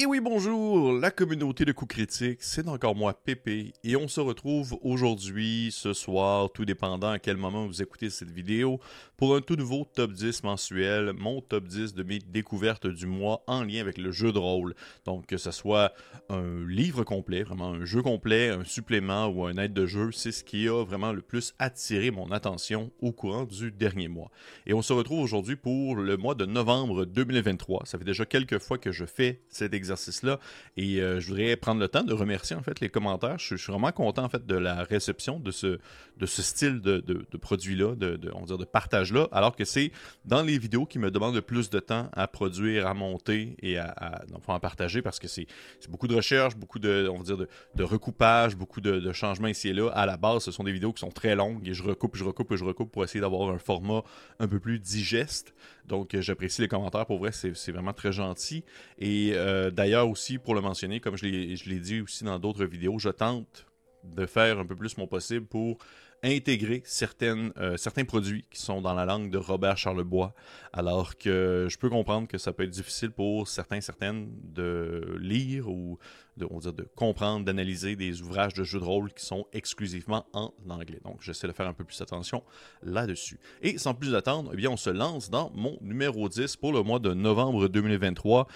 Et oui, bonjour, la communauté de coups critiques, c'est encore moi, Pépé, et on se retrouve aujourd'hui, ce soir, tout dépendant à quel moment vous écoutez cette vidéo, pour un tout nouveau top 10 mensuel, mon top 10 de mes découvertes du mois en lien avec le jeu de rôle. Donc, que ce soit un livre complet, vraiment un jeu complet, un supplément ou un aide de jeu, c'est ce qui a vraiment le plus attiré mon attention au courant du dernier mois. Et on se retrouve aujourd'hui pour le mois de novembre 2023. Ça fait déjà quelques fois que je fais cet exercice exercice-là. Et euh, je voudrais prendre le temps de remercier en fait les commentaires. Je, suis vraiment content en fait de la réception de ce, de ce style de, de, produit-là, de, on dire de partage-là, alors que c'est dans les vidéos qui me demandent le plus de temps à produire, à monter et à, à, partager parce que c'est beaucoup de recherche, beaucoup de, on va dire, de, recoupage, beaucoup de, changements ici et là. À la base, ce sont des vidéos qui sont très longues et je recoupe, je recoupe, je recoupe pour essayer d'avoir un format un peu plus digeste. Donc, euh, j'apprécie les commentaires. Pour vrai, c'est vraiment très gentil. Et euh, d'ailleurs aussi, pour le mentionner, comme je l'ai dit aussi dans d'autres vidéos, je tente de faire un peu plus mon possible pour intégrer certaines, euh, certains produits qui sont dans la langue de Robert Charlebois, alors que je peux comprendre que ça peut être difficile pour certains, certaines de lire ou de, on dire, de comprendre, d'analyser des ouvrages de jeux de rôle qui sont exclusivement en anglais. Donc, j'essaie de faire un peu plus attention là-dessus. Et sans plus attendre, eh bien, on se lance dans mon numéro 10 pour le mois de novembre 2023.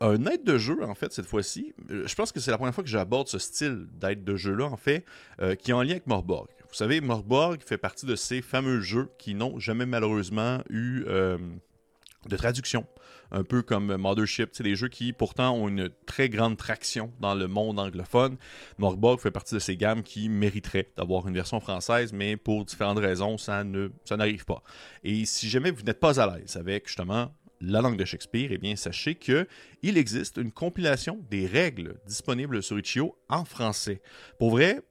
Un aide de jeu, en fait, cette fois-ci. Euh, je pense que c'est la première fois que j'aborde ce style d'aide de jeu-là, en fait, euh, qui est en lien avec Morborg. Vous savez, Morborg fait partie de ces fameux jeux qui n'ont jamais malheureusement eu euh, de traduction un peu comme Mothership, c'est des jeux qui pourtant ont une très grande traction dans le monde anglophone. Morborg fait partie de ces gammes qui mériteraient d'avoir une version française, mais pour différentes raisons, ça ne ça n'arrive pas. Et si jamais vous n'êtes pas à l'aise avec justement la langue de Shakespeare, eh bien sachez que il existe une compilation des règles disponibles sur Itch.io en français. Pour vrai,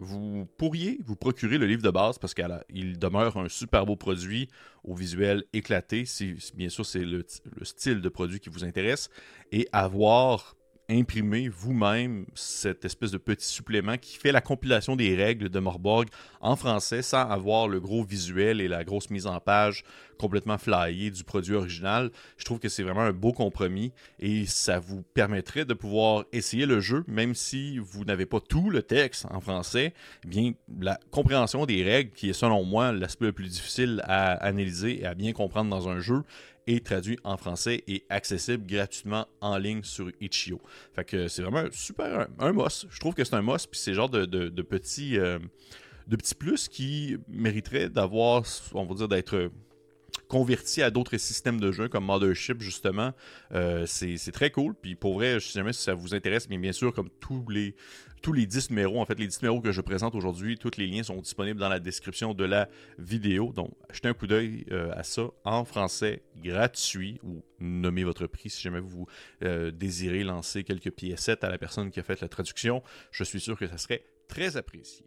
vous pourriez vous procurer le livre de base parce qu'il demeure un super beau produit au visuel éclaté, si, bien sûr c'est le, style de produit qui vous intéresse, et avoir imprimé vous-même cette espèce de petit supplément qui fait la compilation des règles de Morborg en français sans avoir le gros visuel et la grosse mise en page complètement flyée du produit original. Je trouve que c'est vraiment un beau compromis et ça vous permettrait de pouvoir essayer le jeu même si vous n'avez pas tout le texte en français. Eh bien, la compréhension des règles qui est selon moi l'aspect le plus difficile à analyser et à bien comprendre dans un jeu traduit en français et accessible gratuitement en ligne sur Itch.io. Fait que c'est vraiment super un, must. Je trouve que c'est un must, puis c'est genre de, de, petits, euh, de petits plus qui mériteraient d'avoir, on va dire, d'être converti à d'autres systèmes de jeu comme Mothership justement. Euh, c'est très cool. Puis pour vrai, si jamais ça vous intéresse, mais bien sûr, comme tous les tous les 10 numéros, en fait, les 10 numéros que je présente aujourd'hui, tous les liens sont disponibles dans la description de la vidéo. Donc, jetez un coup d'œil euh, à ça en français gratuit ou nommez votre prix si jamais vous euh, désirez lancer quelques piécettes à la personne qui a fait la traduction. Je suis sûr que ça serait très apprécié.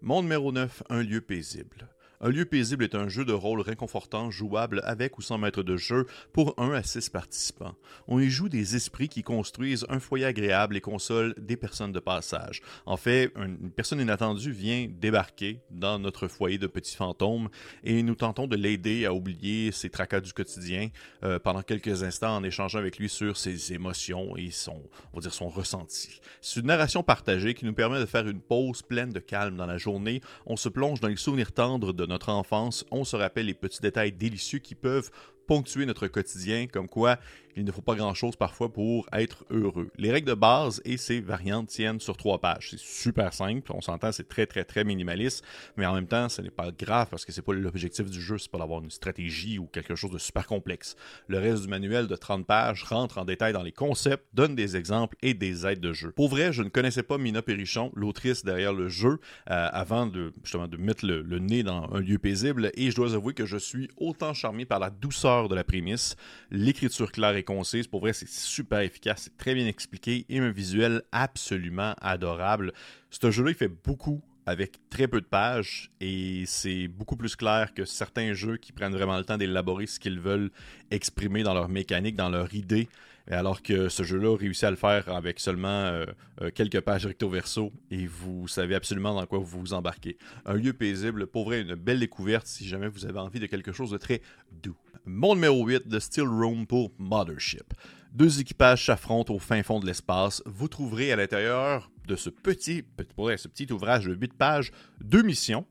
Mon numéro 9, un lieu paisible. Un lieu paisible est un jeu de rôle réconfortant, jouable avec ou sans maître de jeu pour 1 à 6 participants. On y joue des esprits qui construisent un foyer agréable et consolent des personnes de passage. En fait, une personne inattendue vient débarquer dans notre foyer de petits fantômes et nous tentons de l'aider à oublier ses tracas du quotidien euh, pendant quelques instants en échangeant avec lui sur ses émotions et son, on va dire son ressenti. C'est une narration partagée qui nous permet de faire une pause pleine de calme dans la journée. On se plonge dans les souvenirs tendres de notre enfance, on se rappelle les petits détails délicieux qui peuvent ponctuer notre quotidien, comme quoi il ne faut pas grand-chose parfois pour être heureux. Les règles de base et ces variantes tiennent sur trois pages. C'est super simple, on s'entend, c'est très très très minimaliste, mais en même temps, ce n'est pas grave parce que c'est pas l'objectif du jeu, c'est pas d'avoir une stratégie ou quelque chose de super complexe. Le reste du manuel de 30 pages rentre en détail dans les concepts, donne des exemples et des aides de jeu. Pour vrai, je ne connaissais pas Mina Perrichon, l'autrice derrière le jeu, euh, avant de justement de mettre le, le nez dans un lieu paisible, et je dois avouer que je suis autant charmé par la douceur de la prémisse, l'écriture claire et concise. Pour vrai, c'est super efficace, c'est très bien expliqué et un visuel absolument adorable. Ce jeu-là, il fait beaucoup avec très peu de pages et c'est beaucoup plus clair que certains jeux qui prennent vraiment le temps d'élaborer ce qu'ils veulent exprimer dans leur mécanique, dans leur idée. Alors que ce jeu-là réussit à le faire avec seulement euh, euh, quelques pages recto-verso et vous savez absolument dans quoi vous vous embarquez. Un lieu paisible, pour vrai, une belle découverte si jamais vous avez envie de quelque chose de très doux. Mon numéro 8 de Steel Room pour Mothership. Deux équipages s'affrontent au fin fond de l'espace. Vous trouverez à l'intérieur de ce petit, ce petit ouvrage de 8 pages deux missions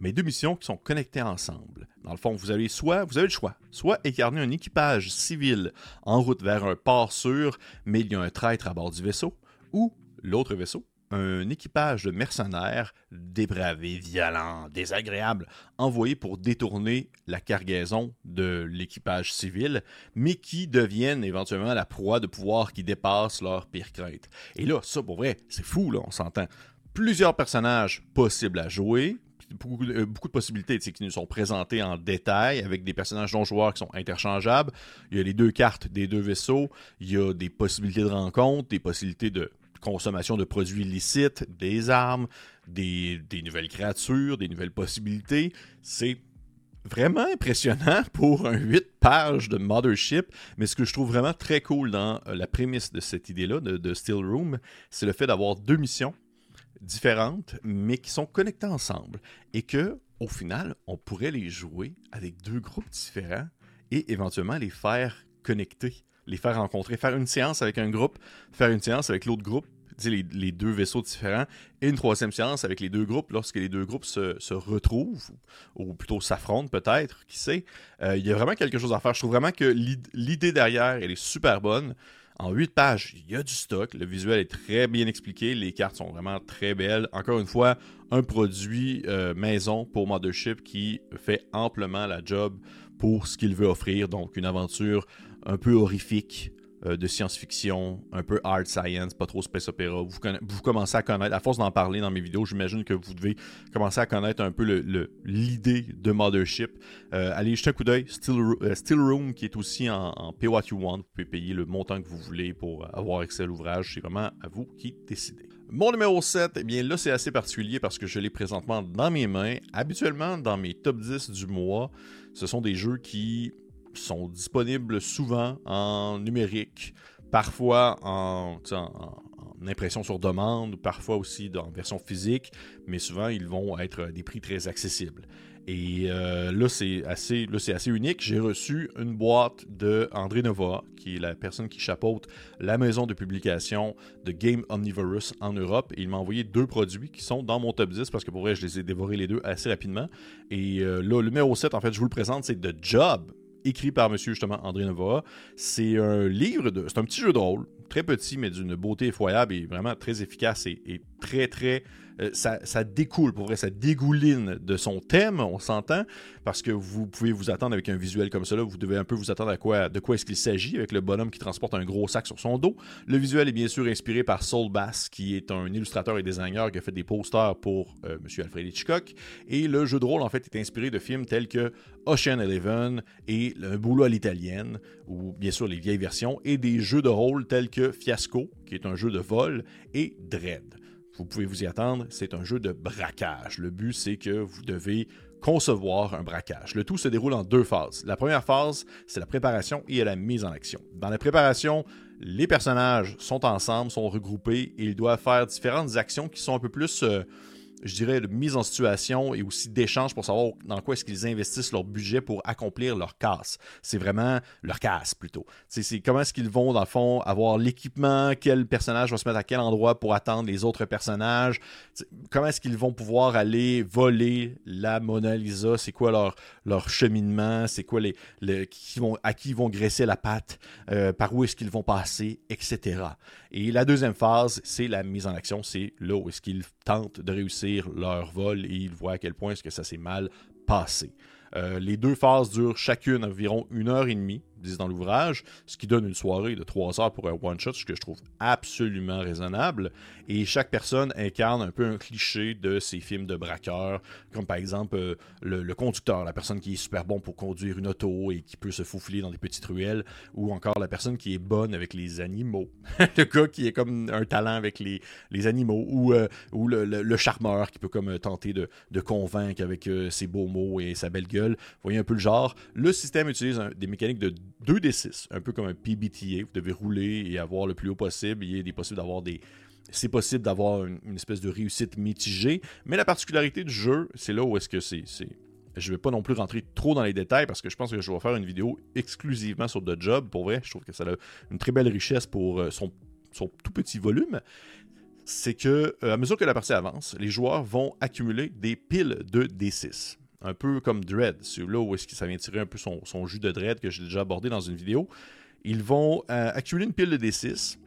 mais deux missions qui sont connectées ensemble. Dans le fond, vous avez soit, vous avez le choix, soit incarner un équipage civil en route vers un port sûr, mais il y a un traître à bord du vaisseau, ou l'autre vaisseau, un équipage de mercenaires dépravés, violents, désagréables, envoyés pour détourner la cargaison de l'équipage civil, mais qui deviennent éventuellement la proie de pouvoirs qui dépassent leur pire crainte. Et là, ça pour vrai, c'est fou, là, on s'entend. Plusieurs personnages possibles à jouer, beaucoup, de possibilités qui nous sont présentées en détail avec des personnages non-joueurs qui sont interchangeables. Il y a les deux cartes des deux vaisseaux. Il y a des possibilités de rencontre, des possibilités de consommation de produits illicites, des armes, des, nouvelles créatures, des nouvelles possibilités. C'est vraiment impressionnant pour un 8 pages de Mothership, mais ce que je trouve vraiment très cool dans euh, la prémisse de cette idée-là, de, Steel Room, c'est le fait d'avoir deux missions différentes, mais qui sont connectées ensemble. Et que, au final, on pourrait les jouer avec deux groupes différents et éventuellement les faire connecter, les faire rencontrer, faire une séance avec un groupe, faire une séance avec l'autre groupe, les, les, deux vaisseaux différents, et une troisième séance avec les deux groupes lorsque les deux groupes se, retrouvent, ou, plutôt s'affrontent peut-être, qui sait. Euh, il y a vraiment quelque chose à faire. Je trouve vraiment que l'idée derrière, elle est super bonne. En 8 pages, il y a du stock. Le visuel est très bien expliqué. Les cartes sont vraiment très belles. Encore une fois, un produit euh, maison pour Mothership qui fait amplement la job pour ce qu'il veut offrir. Donc, une aventure un peu horrifique, euh, de science-fiction, un peu hard science, pas trop space opéra. Vous, commencez à connaître, à force d'en parler dans mes vidéos, j'imagine que vous devez commencer à connaître un peu l'idée de Mothership. Euh, allez jeter un coup d'œil. Euh, Still, Room, qui est aussi en, en, Pay What You Want. Vous pouvez payer le montant que vous voulez pour avoir accès à l'ouvrage. C'est vraiment à vous qui décidez. Mon numéro 7, eh bien là, c'est assez particulier parce que je l'ai présentement dans mes mains. Habituellement, dans mes top 10 du mois, ce sont des jeux qui sont disponibles souvent en numérique, parfois en, impression sur demande, parfois aussi en version physique, mais souvent ils vont être à des prix très accessibles. Et euh, là, c'est assez, unique. J'ai reçu une boîte de André Nova, qui est la personne qui chapeaute la maison de publication de Game Omnivorous en Europe. Et il m'a envoyé deux produits qui sont dans mon top 10 parce que pour vrai, je les ai dévorés les deux assez rapidement. Et euh, là, le numéro 7, en fait, je vous le présente, c'est The Job écrit par monsieur justement André Nova. C'est un livre, de, c'est un petit jeu de rôle, très petit mais d'une beauté effroyable et vraiment très efficace et très très euh, ça, découle, pour vrai, ça dégouline de son thème, on s'entend, parce que vous pouvez vous attendre avec un visuel comme cela, vous devez un peu vous attendre à quoi, de quoi est-ce qu'il s'agit, avec le bonhomme qui transporte un gros sac sur son dos. Le visuel est bien sûr inspiré par Saul Bass, qui est un illustrateur et designer qui a fait des posters pour euh, M. Alfred Hitchcock, et le jeu de rôle, en fait, est inspiré de films tels que Ocean Eleven et Le boulot à l'italienne, ou bien sûr les vieilles versions, et des jeux de rôle tels que Fiasco, qui est un jeu de vol, et Dread. Vous pouvez vous y attendre, c'est un jeu de braquage. Le but, c'est que vous devez concevoir un braquage. Le tout se déroule en deux phases. La première phase, c'est la préparation et la mise en action. Dans la préparation, les personnages sont ensemble, sont regroupés et ils doivent faire différentes actions qui sont un peu plus... Euh, je dirais, de mise en situation et aussi d'échange pour savoir dans quoi est-ce qu'ils investissent leur budget pour accomplir leur casse. C'est vraiment leur casse plutôt. C'est comment est-ce qu'ils vont, dans le fond, avoir l'équipement, quel personnage va se mettre à quel endroit pour attendre les autres personnages, comment est-ce qu'ils vont pouvoir aller voler la Mona Lisa, c'est quoi leur, leur cheminement, c'est quoi les, qui vont, à qui ils vont graisser la patte, euh, par où est-ce qu'ils vont passer, etc. Et la deuxième phase, c'est la mise en action, c'est là où est-ce qu'ils tentent de réussir leur vol et ils voient à quel point est-ce que ça s'est mal passé. Euh, les deux phases durent chacune environ une heure et demie disent dans l'ouvrage, ce qui donne une soirée de 3 heures pour un one-shot, ce que je trouve absolument raisonnable. Et chaque personne incarne un peu un cliché de ces films de braqueurs, comme par exemple euh, le, conducteur, la personne qui est super bon pour conduire une auto et qui peut se faufiler dans des petites ruelles, ou encore la personne qui est bonne avec les animaux, le gars qui est comme un talent avec les, les animaux, ou, euh, ou le, charmeur qui peut comme euh, tenter de, de convaincre avec ses beaux mots et sa belle gueule. Vous voyez un peu le genre. Le système utilise des mécaniques de 2 des 6, un peu comme un PBTA. Vous devez rouler et avoir le plus haut possible. Il est possible d'avoir des. C'est possible d'avoir une, espèce de réussite mitigée. Mais la particularité du jeu, c'est là où est-ce que c'est. Je ne vais pas non plus rentrer trop dans les détails parce que je pense que je vais faire une vidéo exclusivement sur The Job. Pour vrai, je trouve que ça a une très belle richesse pour euh, son, son tout petit volume c'est que euh, à mesure que la partie avance, les joueurs vont accumuler des piles de D6 un peu comme Dread, c'est là où est-ce que ça vient tirer un peu son, jus de Dread que j'ai déjà abordé dans une vidéo. Ils vont euh, accumuler une pile de D6.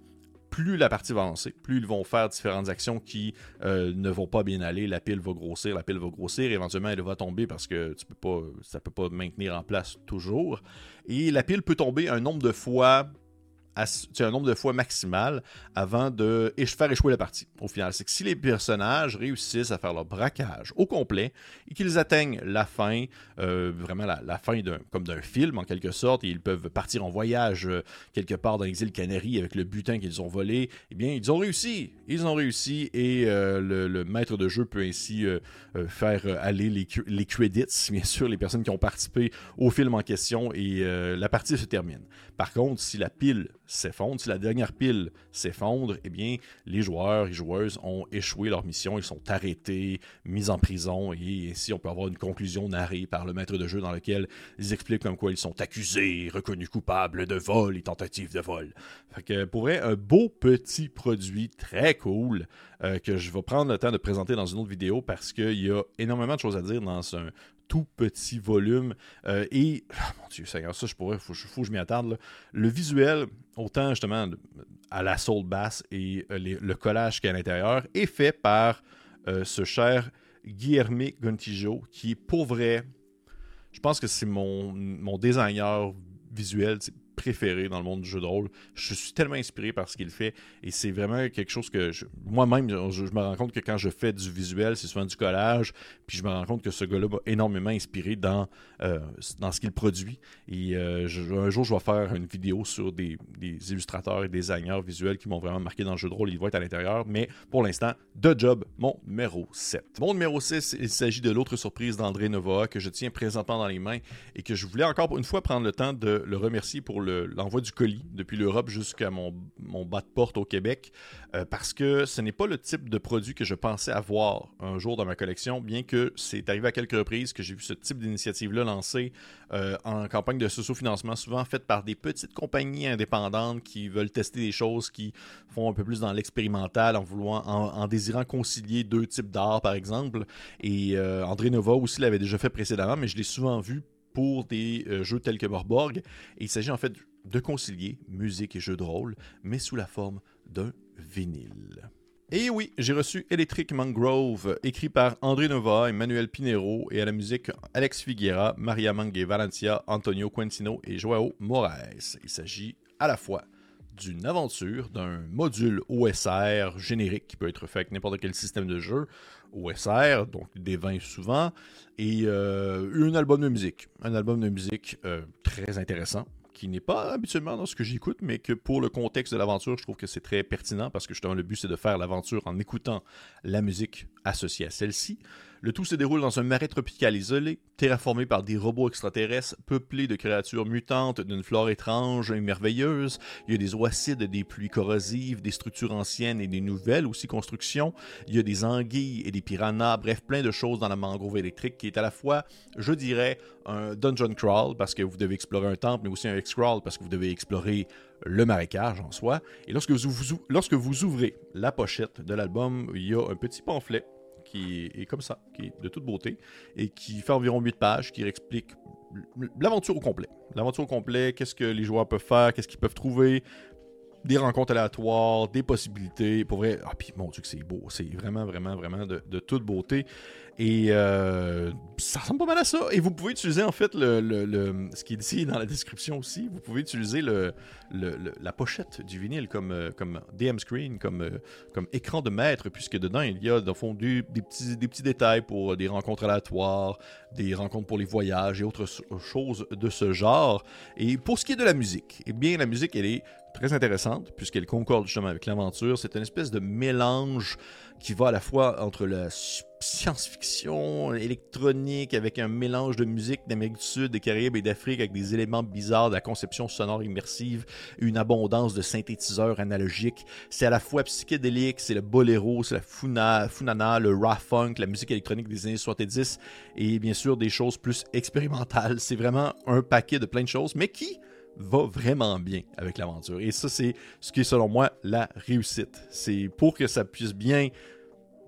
Plus la partie va avancer, plus ils vont faire différentes actions qui euh, ne vont pas bien aller. La pile va grossir, la pile va grossir, éventuellement elle va tomber parce que ça ne peut pas maintenir en place toujours. Et la pile peut tomber un nombre de fois un nombre de fois maximal avant de faire échouer la partie. Au final, c'est que si les personnages réussissent à faire leur braquage au complet et qu'ils atteignent la fin, euh, vraiment la, fin comme d'un film en quelque sorte, et ils peuvent partir en voyage euh, quelque part dans les îles Canaries avec le butin qu'ils ont volé, eh bien, ils ont réussi. Ils ont réussi et euh, le, maître de jeu peut ainsi faire aller les, les credits, bien sûr, les personnes qui ont participé au film en question et la partie se termine. Par contre, si la pile s'effondre, si la dernière pile s'effondre, eh bien, les joueurs et joueuses ont échoué leur mission, ils sont arrêtés, mis en prison, et ainsi on peut avoir une conclusion narrée par le maître de jeu dans lequel ils expliquent comme quoi ils sont accusés, reconnus coupables de vol et tentative de vol. Fait que pour un beau petit produit très cool euh, que je vais prendre le temps de présenter dans une autre vidéo parce qu'il y a énormément de choses à dire dans un tout petit volume. Euh, et, ah, mon Dieu, ça, je pourrais, faut, que je m'y attarde. Le visuel, autant justement à la soul basse et euh, le collage qui est à l'intérieur, est fait par euh, ce cher Guillermo Gontijo, qui est pour vrai, je pense que c'est mon, mon designer visuel préféré dans le monde du jeu de rôle. Je suis tellement inspiré par ce qu'il fait et c'est vraiment quelque chose que moi-même, je, me rends compte que quand je fais du visuel, c'est souvent du collage, puis je me rends compte que ce gars-là m'a énormément inspiré dans, euh, dans ce qu'il produit. Et euh, un jour, je vais faire une vidéo sur des, illustrateurs et des designers visuels qui m'ont vraiment marqué dans le jeu de rôle. Ils vont être à l'intérieur, mais pour l'instant, The Job, mon numéro 7. Mon numéro 6, il s'agit de l'autre surprise d'André Nova que je tiens présentement dans les mains et que je voulais encore une fois prendre le temps de le remercier pour l'envoi du colis depuis l'Europe jusqu'à mon, bas de porte au Québec euh, parce que ce n'est pas le type de produit que je pensais avoir un jour dans ma collection, bien que c'est arrivé à quelques reprises que j'ai vu ce type d'initiative-là lancée euh, en campagne de socio-financement, souvent faite par des petites compagnies indépendantes qui veulent tester des choses qui font un peu plus dans l'expérimental en voulant, en, désirant concilier deux types d'art, par exemple. Et euh, André Nova aussi l'avait déjà fait précédemment, mais je l'ai souvent vu pour des euh, jeux tels que Morborg. Et il s'agit en fait de concilier musique et jeux de rôle, mais sous la forme d'un vinyle. Et oui, j'ai reçu Electric Mangrove, écrit par André Nova, Emmanuel Pinero, et à la musique Alex Figuera, Maria Mangue Valencia, Antonio Quentino et Joao Moraes. Il s'agit à la fois d'une aventure, d'un module OSR générique qui peut être fait avec n'importe quel système de jeu, OSR, donc des vins souvent, et euh, un album de musique. Un album de musique euh, très intéressant, qui n'est pas habituellement dans ce que j'écoute, mais que pour le contexte de l'aventure, je trouve que c'est très pertinent parce que justement le but c'est de faire l'aventure en écoutant la musique associée à celle-ci. Le tout se déroule dans un marais tropical isolé, terraformé par des robots extraterrestres peuplés de créatures mutantes d'une flore étrange et merveilleuse. Il y a des oacides, des pluies corrosives, des structures anciennes et des nouvelles aussi constructions. Il y a des anguilles et des piranhas, bref, plein de choses dans la mangrove électrique qui est à la fois, je dirais, un dungeon crawl parce que vous devez explorer un temple, mais aussi un X-crawl parce que vous devez explorer le marécage en soi. Et lorsque vous, lorsque vous ouvrez la pochette de l'album, il y a un petit pamphlet qui est comme ça, qui est de toute beauté, et qui fait environ 8 pages, qui explique l'aventure au complet. L'aventure au complet, qu'est-ce que les joueurs peuvent faire, qu'est-ce qu'ils peuvent trouver, des rencontres aléatoires, des possibilités. Pour vrai, ah, puis mon Dieu, que c'est beau. C'est vraiment, vraiment, vraiment de, de toute beauté. Et euh, ça ressemble pas mal à ça. Et vous pouvez utiliser en fait le, le, ce qui est ici dans la description aussi. Vous pouvez utiliser le, la pochette du vinyle comme, euh, comme DM screen, comme, euh, comme écran de maître, puisque dedans il y a dans fond des, petits, des petits détails pour des rencontres aléatoires, des rencontres pour les voyages et autres choses de ce genre. Et pour ce qui est de la musique, eh bien la musique elle est très intéressante puisqu'elle concorde justement avec l'aventure. C'est une espèce de mélange qui va à la fois entre la science-fiction électronique avec un mélange de musique d'Amérique du Sud, des Caraïbes et d'Afrique avec des éléments bizarres de la conception sonore immersive, une abondance de synthétiseurs analogiques. C'est à la fois psychédélique, c'est le boléro, c'est la funa, funana, le raw funk, la musique électronique des années 70 et bien sûr des choses plus expérimentales. C'est vraiment un paquet de plein de choses, mais qui va vraiment bien avec l'aventure. Et ça, c'est ce qui est selon moi la réussite. C'est pour que ça puisse bien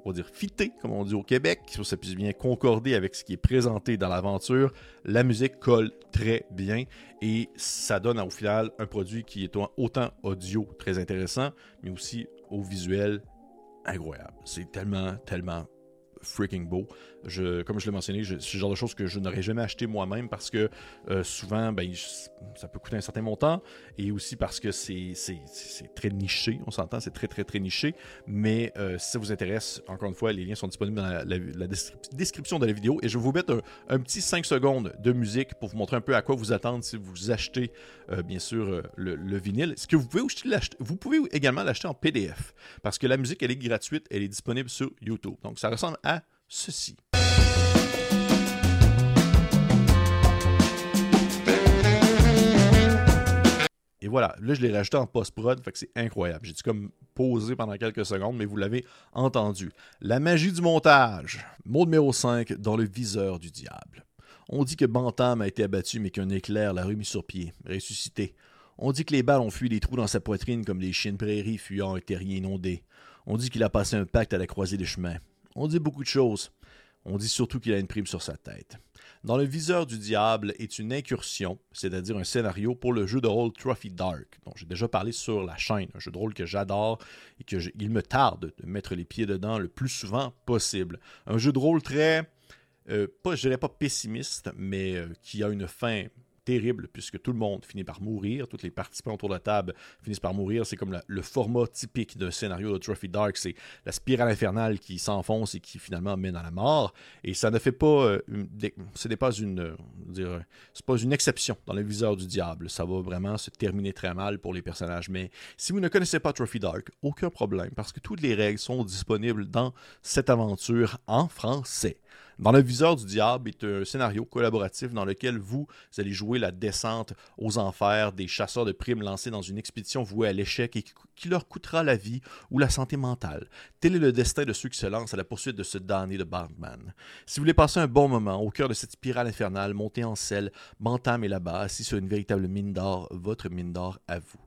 on va dire fitter, comme on dit au Québec, que ça puisse bien concorder avec ce qui est présenté dans l'aventure. La musique colle très bien et ça donne au final un produit qui est autant audio très intéressant, mais aussi au visuel incroyable. C'est tellement, tellement freaking beau. Comme je l'ai mentionné, c'est le genre de choses que je n'aurais jamais acheté moi-même parce que euh, souvent, ben, ça peut coûter un certain montant et aussi parce que c'est très niché, on s'entend, c'est très très très niché. Mais euh, si ça vous intéresse, encore une fois, les liens sont disponibles dans la, description de la vidéo et je vais vous mettre un, petit 5 secondes de musique pour vous montrer un peu à quoi vous attendre si vous achetez euh, bien sûr le, vinyle. Ce que vous pouvez vous pouvez également l'acheter en PDF parce que la musique elle est gratuite, elle est disponible sur YouTube. Donc ça ressemble à ceci. Voilà, là je l'ai rajouté en post-prod, fait c'est incroyable. J'ai dû comme poser pendant quelques secondes, mais vous l'avez entendu. La magie du montage. Mot numéro 5 dans le viseur du diable. On dit que Bantam a été abattu, mais qu'un éclair l'a remis sur pied, ressuscité. On dit que les balles ont fui des trous dans sa poitrine comme des chiens de prairie fuyant un terrier inondé. On dit qu'il a passé un pacte à la croisée des chemins. On dit beaucoup de choses. On dit surtout qu'il a une prime sur sa tête. Dans le viseur du diable est une incursion, c'est-à-dire un scénario pour le jeu de rôle Trophy Dark, dont j'ai déjà parlé sur la chaîne, un jeu de rôle que j'adore et que il me tarde de mettre les pieds dedans le plus souvent possible. Un jeu de rôle très, euh, pas, je dirais pas pessimiste, mais euh, qui a une fin terrible puisque tout le monde finit par mourir, tous les participants autour de la table finissent par mourir. C'est comme le format typique d'un scénario de Trophy Dark, c'est la spirale infernale qui s'enfonce et qui finalement mène à la mort. Et ça ne fait pas, euh, ce n'est pas une, euh, dire, c'est pas une exception dans le viseur du diable. Ça va vraiment se terminer très mal pour les personnages. Mais si vous ne connaissez pas Trophy Dark, aucun problème parce que toutes les règles sont disponibles dans cette aventure en français. Dans le viseur du diable est un scénario collaboratif dans lequel vous, allez jouer la descente aux enfers des chasseurs de primes lancés dans une expédition vouée à l'échec et qui leur coûtera la vie ou la santé mentale. Tel est le destin de ceux qui se lancent à la poursuite de ce damné de Batman. Si vous voulez passer un bon moment au cœur de cette spirale infernale montée en selle, Bantam est là-bas, assis sur une véritable mine d'or, votre mine d'or à vous.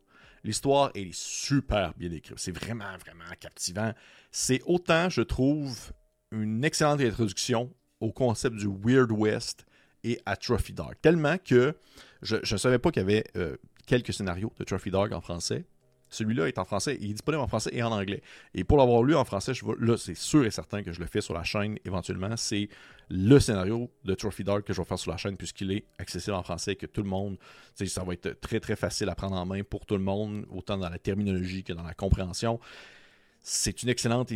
L'histoire est super bien écrite. C'est vraiment, vraiment captivant. C'est autant, je trouve, une excellente introduction au concept du Weird West et à Trophy Dog. Tellement que je ne savais pas qu'il y avait euh, quelques scénarios de Trophy Dog en français. Celui-là est en français, il est disponible en français et en anglais. Et pour l'avoir lu en français, là, c'est sûr et certain que je le fais sur la chaîne éventuellement. C'est le scénario de Trophy Dog que je vais faire sur la chaîne puisqu'il est accessible en français et que tout le monde, ça va être très très facile à prendre en main pour tout le monde, autant dans la terminologie que dans la compréhension. C'est une excellente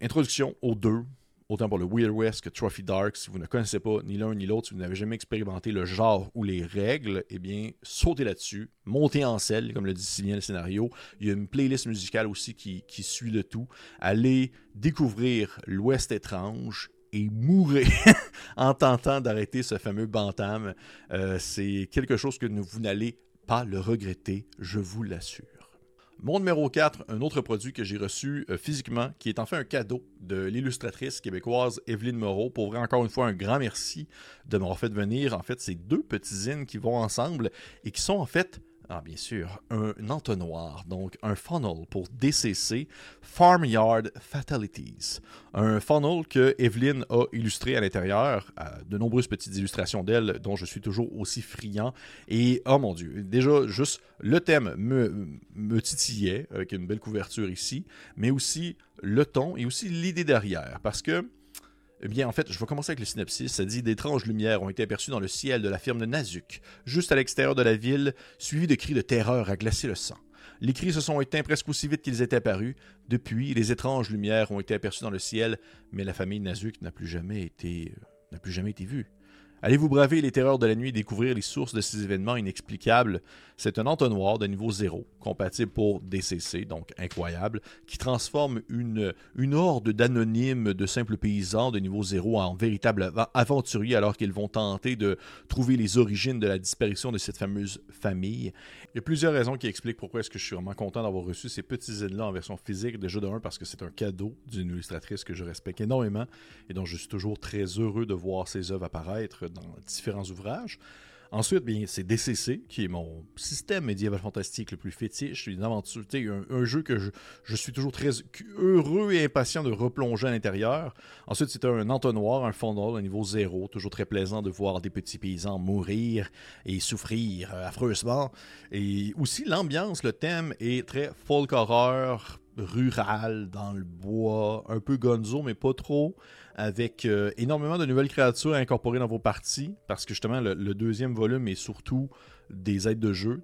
introduction aux deux, autant pour le Weird West que Trophy Dark. Si vous ne connaissez pas ni l'un ni l'autre, si vous n'avez jamais expérimenté le genre ou les règles, eh bien, sautez là-dessus, montez en selle, comme le dit si bien le scénario. Il y a une playlist musicale aussi qui, suit le tout. Allez découvrir l'Ouest étrange et mourir en tentant d'arrêter ce fameux bantam. Euh, c'est quelque chose que vous n'allez pas le regretter, je vous l'assure. Mon numéro 4, un autre produit que j'ai reçu euh, physiquement, qui est en fait un cadeau de l'illustratrice québécoise Evelyne Moreau. Pour vrai, encore une fois, un grand merci de m'avoir fait venir. En fait, ces deux petits zines qui vont ensemble et qui sont en fait ah, bien sûr, un entonnoir, donc un funnel pour DCC, Farmyard Fatalities. Un funnel que Evelyn a illustré à l'intérieur, de nombreuses petites illustrations d'elle, dont je suis toujours aussi friand. Et, oh mon Dieu, déjà, juste le thème me, me titillait, avec une belle couverture ici, mais aussi le ton et aussi l'idée derrière. Parce que eh bien, en fait, je vais commencer avec le synopsis. Ça dit D'étranges lumières ont été aperçues dans le ciel de la ferme de Nazuk, juste à l'extérieur de la ville, suivies de cris de terreur à glacer le sang. Les cris se sont éteints presque aussi vite qu'ils étaient apparus. Depuis, les étranges lumières ont été aperçues dans le ciel, mais la famille Nazuk n'a plus jamais été, euh, n'a plus jamais été vue. Allez-vous braver les terreurs de la nuit et découvrir les sources de ces événements inexplicables? C'est un entonnoir de niveau 0, compatible pour DCC, donc incroyable, qui transforme une, une horde d'anonymes, de simples paysans de niveau 0 en véritables aventuriers alors qu'ils vont tenter de trouver les origines de la disparition de cette fameuse famille. Il y a plusieurs raisons qui expliquent pourquoi est-ce que je suis vraiment content d'avoir reçu ces petits zines-là en version physique, déjà de 1 parce que c'est un cadeau d'une illustratrice que je respecte énormément et dont je suis toujours très heureux de voir ses œuvres apparaître dans différents ouvrages. Ensuite, bien, c'est DCC, qui est mon système médiéval fantastique le plus fétiche. Une aventure, un, un jeu que je, suis toujours très heureux et impatient de replonger à l'intérieur. Ensuite, c'est un entonnoir, un fondal à niveau zéro. Toujours très plaisant de voir des petits paysans mourir et souffrir euh, affreusement. Et aussi, l'ambiance, le thème est très folk horror, rural, dans le bois, un peu gonzo, mais pas trop, avec euh, énormément de nouvelles créatures incorporées dans vos parties, parce que justement, le, deuxième volume est surtout des aides de jeu,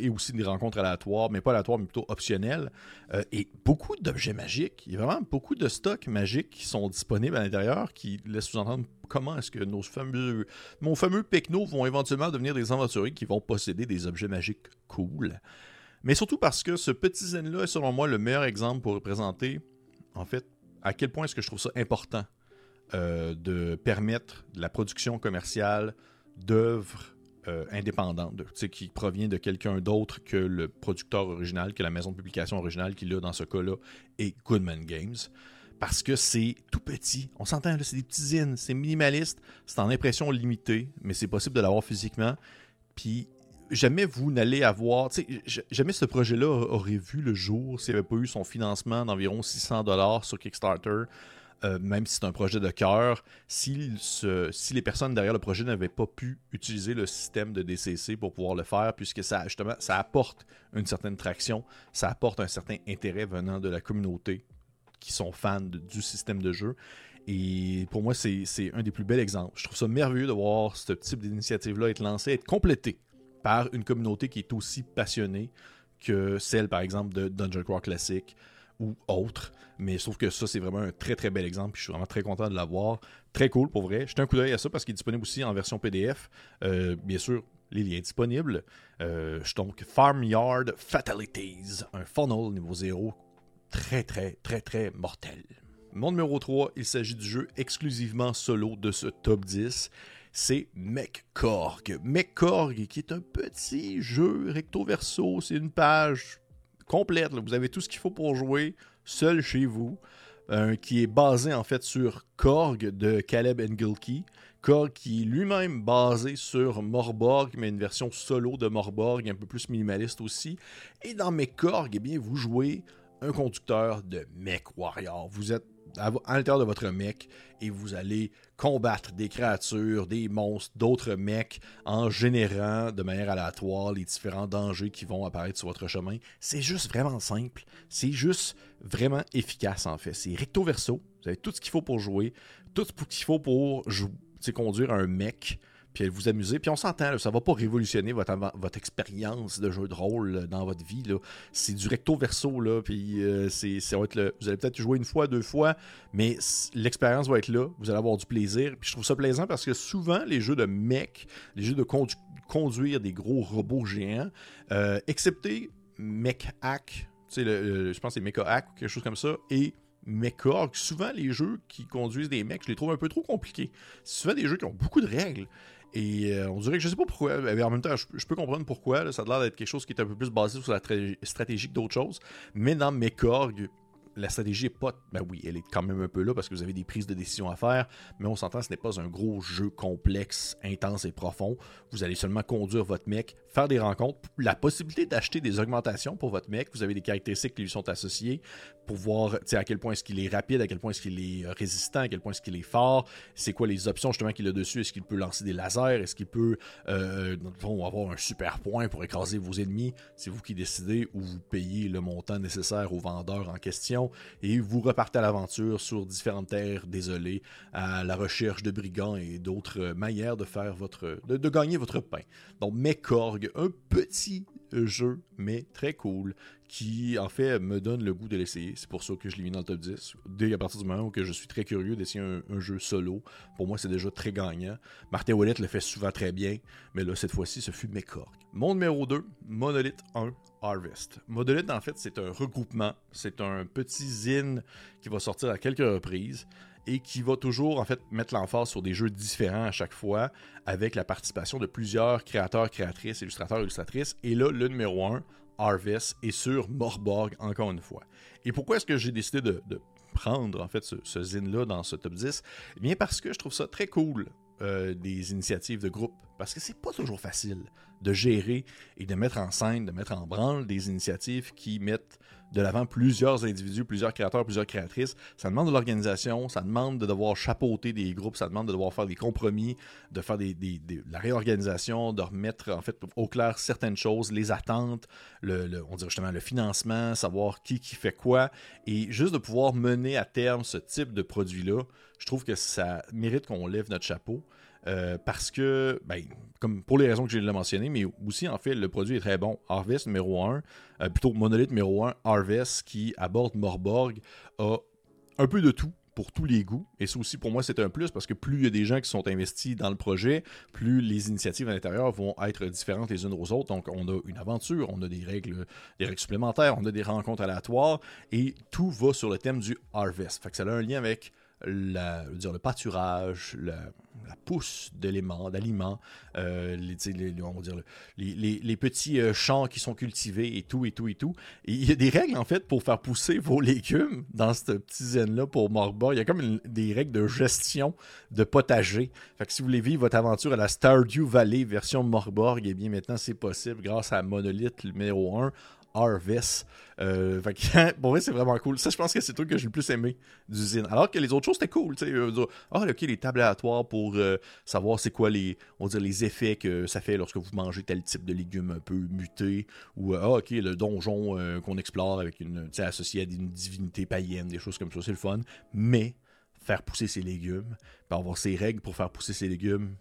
et aussi des rencontres aléatoires, mais pas aléatoires, mais plutôt optionnelles, euh, et beaucoup d'objets magiques. Il y a vraiment beaucoup de stocks magiques qui sont disponibles à l'intérieur, qui laissent sous-entendre comment est-ce que nos fameux, nos fameux pecnos vont éventuellement devenir des aventuriers qui vont posséder des objets magiques cool. Mais surtout parce que ce petit zen-là est selon moi le meilleur exemple pour représenter, en fait, à quel point est-ce que je trouve ça important euh, de permettre la production commerciale d'œuvres euh, indépendantes, qui proviennent de quelqu'un d'autre que le producteur original, que la maison de publication originale qui, là, dans ce cas-là, est Goodman Games. Parce que c'est tout petit. On s'entend, c'est des petits zines, c'est minimaliste, c'est en impression limitée, mais c'est possible de l'avoir physiquement. Puis jamais vous n'allez avoir, jamais ce projet-là aurait vu le jour s'il n'y avait pas eu son financement d'environ 600 dollars sur Kickstarter. Euh, même si c'est un projet de cœur, si, les personnes derrière le projet n'avaient pas pu utiliser le système de DCC pour pouvoir le faire, puisque ça apporte une certaine traction, ça apporte un certain intérêt venant de la communauté qui sont fans du système de jeu. Et pour moi, c'est un des plus bels exemples. Je trouve ça merveilleux de voir ce type d'initiative-là être lancée, être complétée par une communauté qui est aussi passionnée que celle, par exemple, de Dungeon Crawl Classic ou autre. Mais sauf que ça, c'est vraiment un très très bel exemple. Je suis vraiment très content de l'avoir. Très cool pour vrai. Jetez un coup d'œil à ça parce qu'il est disponible aussi en version PDF. Euh, bien sûr, les liens disponibles. Euh, donc Farmyard Fatalities, un funnel niveau 0 très très très très mortel. Mon numéro 3, il s'agit du jeu exclusivement solo de ce top 10 c'est MechKorg. MechKorg, qui est un petit jeu recto-verso, c'est une page complète. Vous avez tout ce qu'il faut pour jouer seul chez vous, euh, qui est basé en fait sur Korg de Caleb Engelke. Korg qui est lui-même basé sur Morborg, mais une version solo de Morborg, un peu plus minimaliste aussi. Et dans MechKorg, eh bien, vous jouez un conducteur de Mech Warrior. Vous êtes à, l'intérieur de votre mech et vous allez combattre des créatures, des monstres, d'autres mecs en générant de manière aléatoire les différents dangers qui vont apparaître sur votre chemin. C'est juste vraiment simple. C'est juste vraiment efficace en fait. C'est recto verso. Vous avez tout ce qu'il faut pour jouer, tout ce qu'il faut pour conduire un mec vous amuser. Puis on s'entend, ça va pas révolutionner votre, votre expérience de jeu de rôle dans votre vie. C'est du recto verso, là, puis euh, c'est, ça va être le, vous allez peut-être jouer une fois, deux fois, mais l'expérience va être là, vous allez avoir du plaisir. Puis je trouve ça plaisant parce que souvent, les jeux de mech, les jeux de conduire des gros robots géants, euh, excepté Mech Hack, je pense que c'est Mecha Hack ou quelque chose comme ça, et Mecha, souvent les jeux qui conduisent des mecs, je les trouve un peu trop compliqués. C'est souvent des jeux qui ont beaucoup de règles. Et euh, on dirait que je sais pas pourquoi, mais en même temps, je, peux comprendre pourquoi. ça a l'air d'être quelque chose qui est un peu plus basé sur la stratégie que d'autres choses. Mais dans Mekorg, la stratégie est pas. Ben oui, elle est quand même un peu là parce que vous avez des prises de décision à faire, mais on s'entend, ce n'est pas un gros jeu complexe, intense et profond. Vous allez seulement conduire votre mec, faire des rencontres, la possibilité d'acheter des augmentations pour votre mec. Vous avez des caractéristiques qui lui sont associées pour voir à quel point est-ce qu'il est rapide, à quel point est-ce qu'il est résistant, à quel point est-ce qu'il est fort, c'est quoi les options justement qu'il a dessus, est-ce qu'il peut lancer des lasers, est-ce qu'il peut euh, avoir un super point pour écraser vos ennemis, c'est vous qui décidez ou vous payez le montant nécessaire au vendeur en question et vous repartez à l'aventure sur différentes terres désolées à la recherche de brigands et d'autres manières de faire votre de, gagner votre pain. Donc Mekorg, un petit jeu, mais très cool, qui en fait me donne le goût de l'essayer. C'est pour ça que je l'ai mis dans le top 10. Dès à partir du moment où je suis très curieux d'essayer un, jeu solo, pour moi c'est déjà très gagnant. Martin Wallet le fait souvent très bien, mais là cette fois-ci ce fut corps. Mon numéro 2, Monolith 1 Harvest. Monolith en fait c'est un regroupement, c'est un petit zine qui va sortir à quelques reprises et qui va toujours en fait mettre l'emphase sur des jeux différents à chaque fois avec la participation de plusieurs créateurs, créatrices, illustrateurs, illustratrices. Et là, le numéro 1, Harvest, est sur Morborg encore une fois. Et pourquoi est-ce que j'ai décidé de, prendre en fait ce, zine-là dans ce top 10 Eh bien parce que je trouve ça très cool euh, des initiatives de groupe. Parce que c'est pas toujours facile de gérer et de mettre en scène, de mettre en branle des initiatives qui mettent de l'avant plusieurs individus, plusieurs créateurs, plusieurs créatrices. Ça demande de l'organisation, ça demande de devoir chapeauter des groupes, ça demande de devoir faire des compromis, de faire des, la réorganisation, de remettre en fait au clair certaines choses, les attentes, le, on dirait justement le financement, savoir qui qui fait quoi, et juste de pouvoir mener à terme ce type de produit-là, je trouve que ça mérite qu'on lève notre chapeau. Euh, parce que, ben, comme pour les raisons que j'ai mentionné, mais aussi en fait, le produit est très bon. Harvest numéro 1, euh, plutôt Monolith numéro 1, Harvest qui aborde Morborg, a un peu de tout pour tous les goûts. Et ça aussi, pour moi, c'est un plus parce que plus il y a des gens qui sont investis dans le projet, plus les initiatives à l'intérieur vont être différentes les unes aux autres. Donc, on a une aventure, on a des règles, des règles supplémentaires, on a des rencontres aléatoires et tout va sur le thème du harvest. Fait que ça a un lien avec dire, le pâturage, la, pousse d'éléments, d'aliments, euh, les, les, les, petits euh, champs qui sont cultivés et tout, et tout, et tout. Il y a des règles, en fait, pour faire pousser vos légumes dans cette petite zone-là pour Morborg. Il y a comme des règles de gestion de potager. Fait que si vous voulez vivre votre aventure à la Stardew Valley version Morborg, eh bien maintenant c'est possible grâce à Monolith numéro 1 Harvest. Euh, vrai, c'est vraiment cool. Ça, je pense que c'est le truc que j'ai le plus aimé d'usine. Alors que les autres choses, c'était cool. Tu sais, euh, ah, ok, les tables aléatoires pour euh, savoir c'est quoi les, on les effets que ça fait lorsque vous mangez tel type de légumes un peu mutés. Ou, ah, ok, le donjon qu'on explore avec une, associé à une divinité païenne, des choses comme ça, c'est le fun. Mais faire pousser ses légumes, avoir ses règles pour faire pousser ses légumes,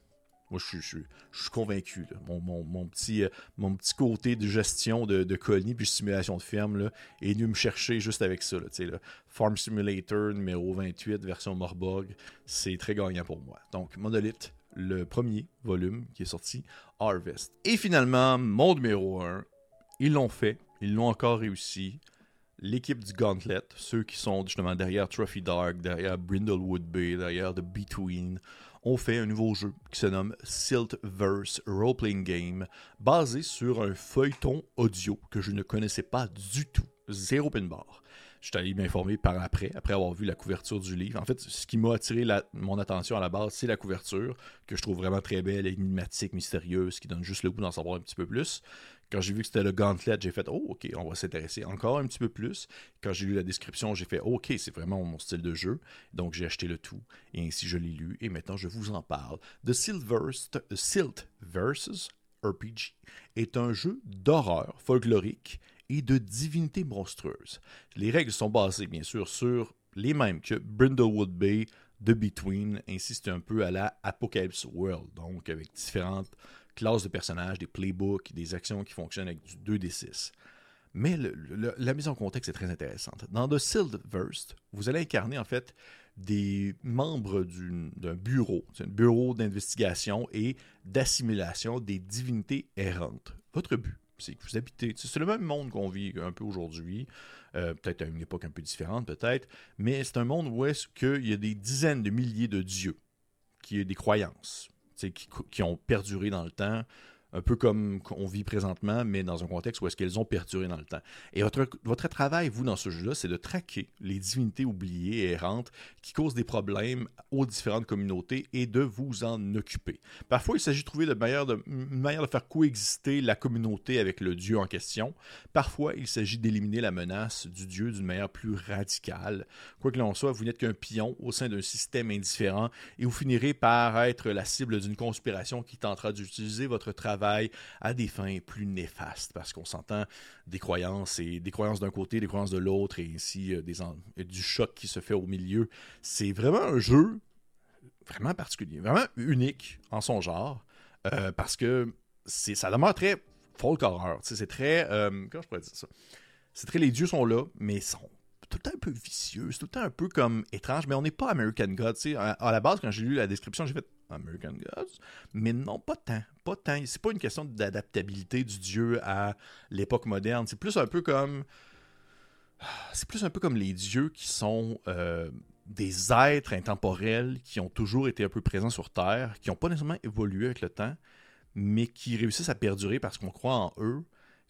moi, je, suis convaincu. Mon, petit, euh, mon petit côté de gestion de, de colis puis simulation de ferme là, est venu me chercher juste avec ça. Là, Farm Simulator numéro 28, version Morborg, c'est très gagnant pour moi. Donc, Monolith, le premier volume qui est sorti, Harvest. Et finalement, mon numéro 1, ils l'ont fait, ils l'ont encore réussi. L'équipe du Gauntlet, ceux qui sont justement derrière Trophy Dark, derrière Brindlewood Bay, derrière The Between, on fait un nouveau jeu qui se nomme Siltverse Role-Playing Game, basé sur un feuilleton audio que je ne connaissais pas du tout. Zéro pin bar. Je suis allé m'informer par après, après avoir vu la couverture du livre. En fait, ce qui m'a attiré mon attention à la base, c'est la couverture, que je trouve vraiment très belle, énigmatique, mystérieuse, qui donne juste le goût d'en savoir un petit peu plus. Quand j'ai vu que c'était le gauntlet, j'ai fait Oh, ok, on va s'intéresser encore un petit peu plus. Quand j'ai lu la description, j'ai fait Ok, c'est vraiment mon style de jeu. Donc j'ai acheté le tout. Et ainsi je l'ai lu. Et maintenant je vous en parle. The Silt Versus RPG est un jeu d'horreur folklorique et de divinité monstrueuse. Les règles sont basées, bien sûr, sur les mêmes que Brindlewood Bay, The Between, ainsi c'est un peu à la Apocalypse World, donc avec différentes classes de personnages, des playbooks, des actions qui fonctionnent avec du 2d6. Mais la mise en contexte est très intéressante. Dans The Verse, vous allez incarner en fait des membres d'un bureau, un bureau d'investigation et d'assimilation des divinités errantes. Votre but, c'est que vous habitez, c'est le même monde qu'on vit un peu aujourd'hui, euh, peut-être à une époque un peu différente, peut-être, mais c'est un monde où est-ce qu'il y a des dizaines de milliers de dieux, qui ont des croyances, qui, ont perduré dans le temps, un peu comme on vit présentement, mais dans un contexte où est-ce qu'elles ont perduré dans le temps. Et votre, votre travail, vous, dans ce jeu-là, c'est de traquer les divinités oubliées et errantes qui causent des problèmes aux différentes communautés et de vous en occuper. Parfois, il s'agit de trouver de de, une manière de faire coexister la communauté avec le dieu en question. Parfois, il s'agit d'éliminer la menace du dieu d'une manière plus radicale. Quoi que l'on soit, vous n'êtes qu'un pion au sein d'un système indifférent et vous finirez par être la cible d'une conspiration qui tentera d'utiliser votre travail à des fins plus néfastes, parce qu'on s'entend des croyances et des croyances d'un côté, des croyances de l'autre, et ainsi euh, des du choc qui se fait au milieu. C'est vraiment un jeu vraiment particulier, vraiment unique en son genre, euh, parce que ça demeure très folk horror. C'est très. Euh, comment je pourrais dire ça? C'est très. Les dieux sont là, mais sont tout le temps un peu vicieux. C'est tout le temps un peu comme étrange, mais on n'est pas American Gods. À, à la base, quand j'ai lu la description, j'ai fait American Gods. Mais non, pas tant. Pas tant. C'est pas une question d'adaptabilité du dieu à l'époque moderne. C'est plus un peu comme. C'est plus un peu comme les dieux qui sont. Euh, des êtres intemporels qui ont toujours été un peu présents sur Terre, qui n'ont pas nécessairement évolué avec le temps, mais qui réussissent à perdurer parce qu'on croit en eux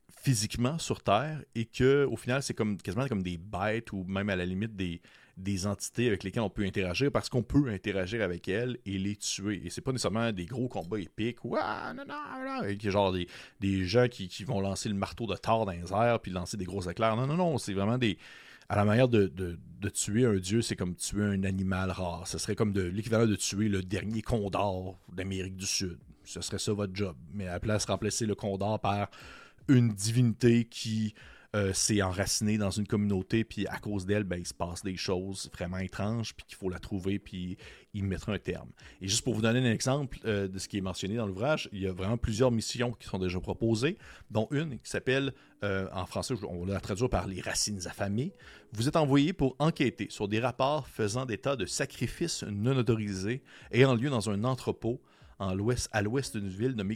physiquement sur Terre et que au final c'est comme quasiment comme des bêtes ou même à la limite des, entités avec lesquelles on peut interagir parce qu'on peut interagir avec elles et les tuer. Et c'est pas nécessairement des gros combats épiques ou ah, non, non, avec genre des, des gens qui, qui, vont lancer le marteau de Thor dans les airs puis lancer des gros éclairs. Non, non, non, c'est vraiment des, à la manière de, tuer un dieu, c'est comme tuer un animal rare. Ce serait comme de l'équivalent de tuer le dernier condor d'Amérique du Sud. Ce serait ça votre job. Mais à la place, remplacer le condor par une divinité qui euh, s'est enracinée dans une communauté, puis à cause d'elle, ben, il se passe des choses vraiment étranges, puis qu'il faut la trouver, puis y mettre un terme. Et juste pour vous donner un exemple euh, de ce qui est mentionné dans l'ouvrage, il y a vraiment plusieurs missions qui sont déjà proposées, dont une qui s'appelle, euh, en français, on va la traduire par les racines affamées. Vous êtes envoyé pour enquêter sur des rapports faisant d'état de sacrifices non autorisés ayant lieu dans un entrepôt en à l'ouest d'une ville nommée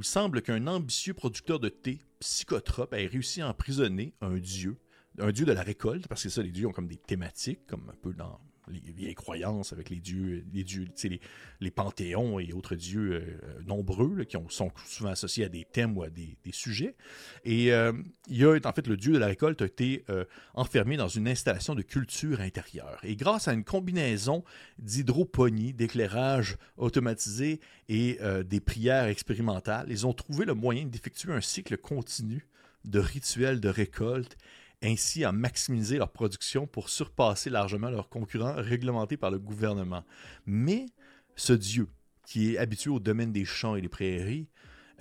Il semble qu'un ambitieux producteur de thé psychotrope ait réussi à emprisonner un dieu, un dieu de la récolte, parce que ça, les dieux ont comme des thématiques, comme un peu dans les vieilles croyances avec les dieux, les dieux, les, les panthéons et autres dieux euh, nombreux qui sont souvent associés à des thèmes ou à des, sujets. Et euh, il en fait, le dieu de la récolte a été euh, enfermé dans une installation de culture intérieure. Et grâce à une combinaison d'hydroponie, d'éclairage automatisé et des prières expérimentales, ils ont trouvé le moyen d'effectuer un cycle continu de rituels de récolte ainsi à maximiser leur production pour surpasser largement leurs concurrents réglementés par le gouvernement. Mais ce Dieu, qui est habitué au domaine des champs et des prairies,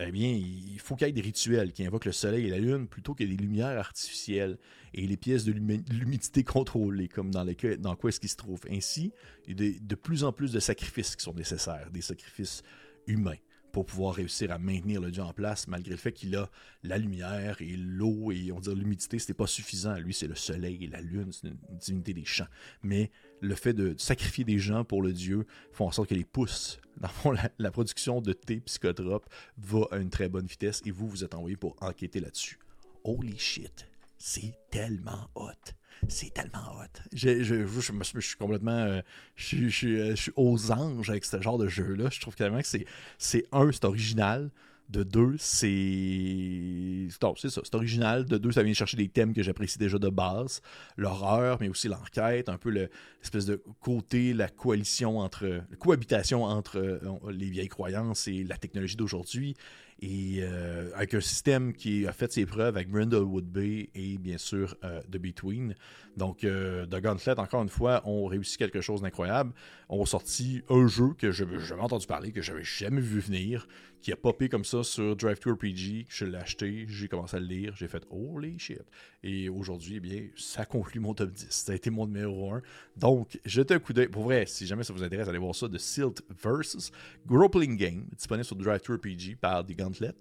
eh bien, il faut qu'il y ait des rituels qui invoquent le soleil et la lune plutôt que des lumières artificielles et les pièces de l'humidité contrôlées, comme dans, dans quoi est-ce qu'il se trouve. Ainsi, il y a de plus en plus de sacrifices qui sont nécessaires, des sacrifices humains pour pouvoir réussir à maintenir le dieu en place, malgré le fait qu'il a la lumière et l'eau et on dirait l'humidité, c'était pas suffisant. Lui, c'est le soleil et la lune, c'est une divinité des champs. Mais le fait de sacrifier des gens pour le dieu font en sorte que les pousses, dans la, la production de thé psychotrope va à une très bonne vitesse et vous, vous êtes envoyé pour enquêter là-dessus. Holy shit, c'est tellement hot c'est tellement hot. Je, suis complètement. Euh, je, suis aux anges avec ce genre de jeu-là. Je trouve carrément que c'est, c'est un, c'est original. De deux, c'est. c'est original. De deux, ça vient chercher des thèmes que j'apprécie déjà de base. L'horreur, mais aussi l'enquête, un peu l'espèce de côté, la coalition entre. Cohabitation entre euh, les vieilles croyances et la technologie d'aujourd'hui et euh, avec un système qui a fait ses preuves avec Brindlewood Bay et bien sûr euh, The Between. Donc, The Gauntlet, encore une fois, ont réussi quelque chose d'incroyable. On a sorti un jeu que je n'avais jamais entendu parler, que j'avais jamais vu venir, qui a popé comme ça sur Drive Tour RPG. Je l'ai acheté, j'ai commencé à le lire, j'ai fait holy shit. Et aujourd'hui, eh bien, ça conclut mon top 10. Ça a été mon numéro 1. Donc, jetez un coup d'œil. Pour vrai, si jamais ça vous intéresse, allez voir ça de Silt vs. Grappling Game, disponible sur Drive Tour RPG par The Gauntlet.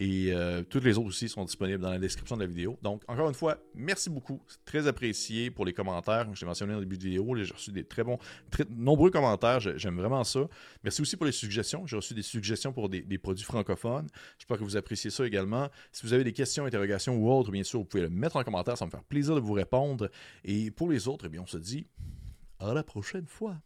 Et euh, toutes les autres aussi sont disponibles dans la description de la vidéo. Donc, encore une fois, merci beaucoup. C'est très apprécié pour les commentaires. Comme je l'ai mentionné au début de vidéo, j'ai reçu des très bons, très nombreux commentaires. J'aime vraiment ça. Merci aussi pour les suggestions. J'ai reçu des suggestions pour des, produits francophones. J'espère que vous appréciez ça également. Si vous avez des questions, interrogations ou autres, bien sûr, vous pouvez le mettre en commentaire. Ça me faire plaisir de vous répondre. Et pour les autres, eh bien, on se dit à la prochaine fois.